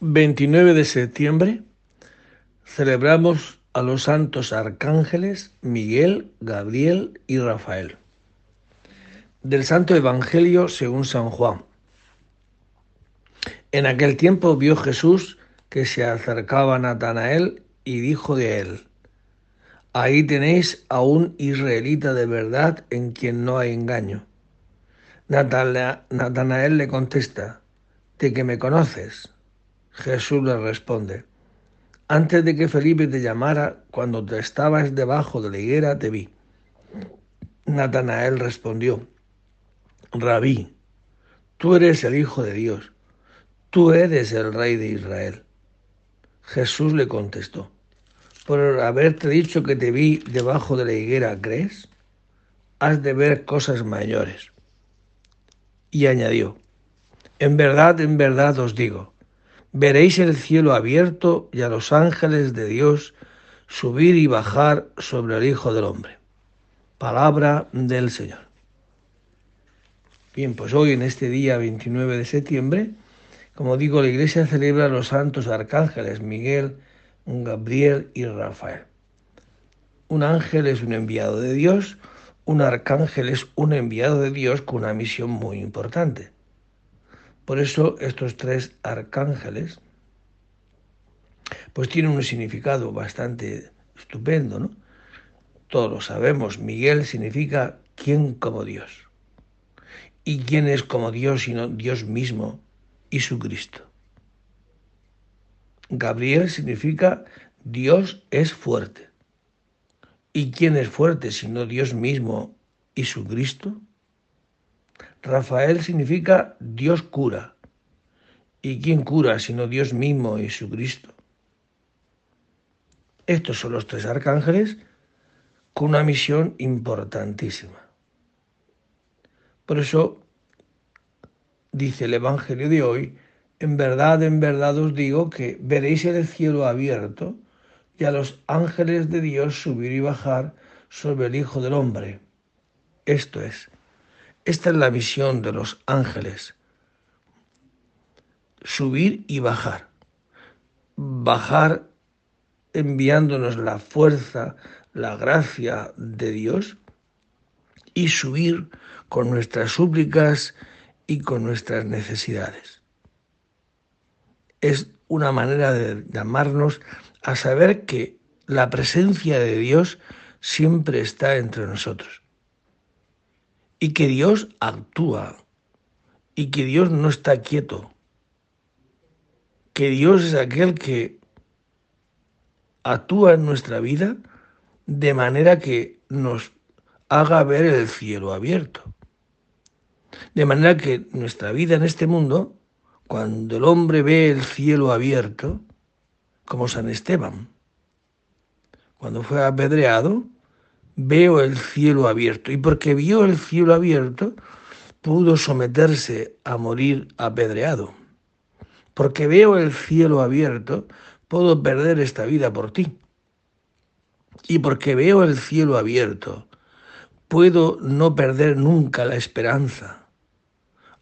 29 de septiembre celebramos a los santos arcángeles Miguel, Gabriel y Rafael. Del Santo Evangelio según San Juan. En aquel tiempo vio Jesús que se acercaba a Natanael y dijo de él, Ahí tenéis a un israelita de verdad en quien no hay engaño. Natanael le contesta, ¿de que me conoces? Jesús le responde, antes de que Felipe te llamara, cuando te estabas debajo de la higuera, te vi. Natanael respondió, Rabí, tú eres el Hijo de Dios, tú eres el Rey de Israel. Jesús le contestó, por haberte dicho que te vi debajo de la higuera, ¿crees? Has de ver cosas mayores. Y añadió, en verdad, en verdad os digo, veréis el cielo abierto y a los ángeles de Dios subir y bajar sobre el Hijo del Hombre. Palabra del Señor. Bien, pues hoy en este día 29 de septiembre, como digo, la Iglesia celebra a los santos arcángeles Miguel, Gabriel y Rafael. Un ángel es un enviado de Dios, un arcángel es un enviado de Dios con una misión muy importante. Por eso estos tres arcángeles pues tienen un significado bastante estupendo, ¿no? Todos lo sabemos, Miguel significa quién como Dios. ¿Y quién es como Dios sino Dios mismo y su Cristo? Gabriel significa Dios es fuerte. ¿Y quién es fuerte sino Dios mismo y su Cristo? Rafael significa Dios cura. ¿Y quién cura sino Dios mismo y su Cristo? Estos son los tres arcángeles con una misión importantísima. Por eso dice el Evangelio de hoy, en verdad, en verdad os digo que veréis el cielo abierto y a los ángeles de Dios subir y bajar sobre el Hijo del Hombre. Esto es, esta es la misión de los ángeles. Subir y bajar. Bajar enviándonos la fuerza, la gracia de Dios y subir con nuestras súplicas y con nuestras necesidades. Es una manera de llamarnos a saber que la presencia de Dios siempre está entre nosotros y que Dios actúa y que Dios no está quieto, que Dios es aquel que actúa en nuestra vida de manera que nos haga ver el cielo abierto. De manera que nuestra vida en este mundo, cuando el hombre ve el cielo abierto, como San Esteban, cuando fue apedreado, veo el cielo abierto. Y porque vio el cielo abierto, pudo someterse a morir apedreado. Porque veo el cielo abierto, puedo perder esta vida por ti. Y porque veo el cielo abierto, puedo no perder nunca la esperanza,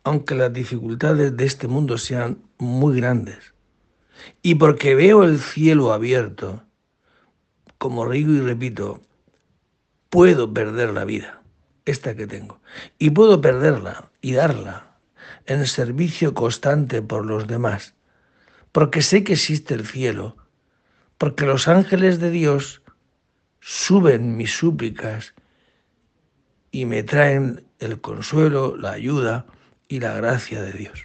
aunque las dificultades de este mundo sean muy grandes. Y porque veo el cielo abierto, como digo y repito, puedo perder la vida, esta que tengo, y puedo perderla y darla en servicio constante por los demás, porque sé que existe el cielo, porque los ángeles de Dios suben mis súplicas y me traen el consuelo, la ayuda y la gracia de Dios.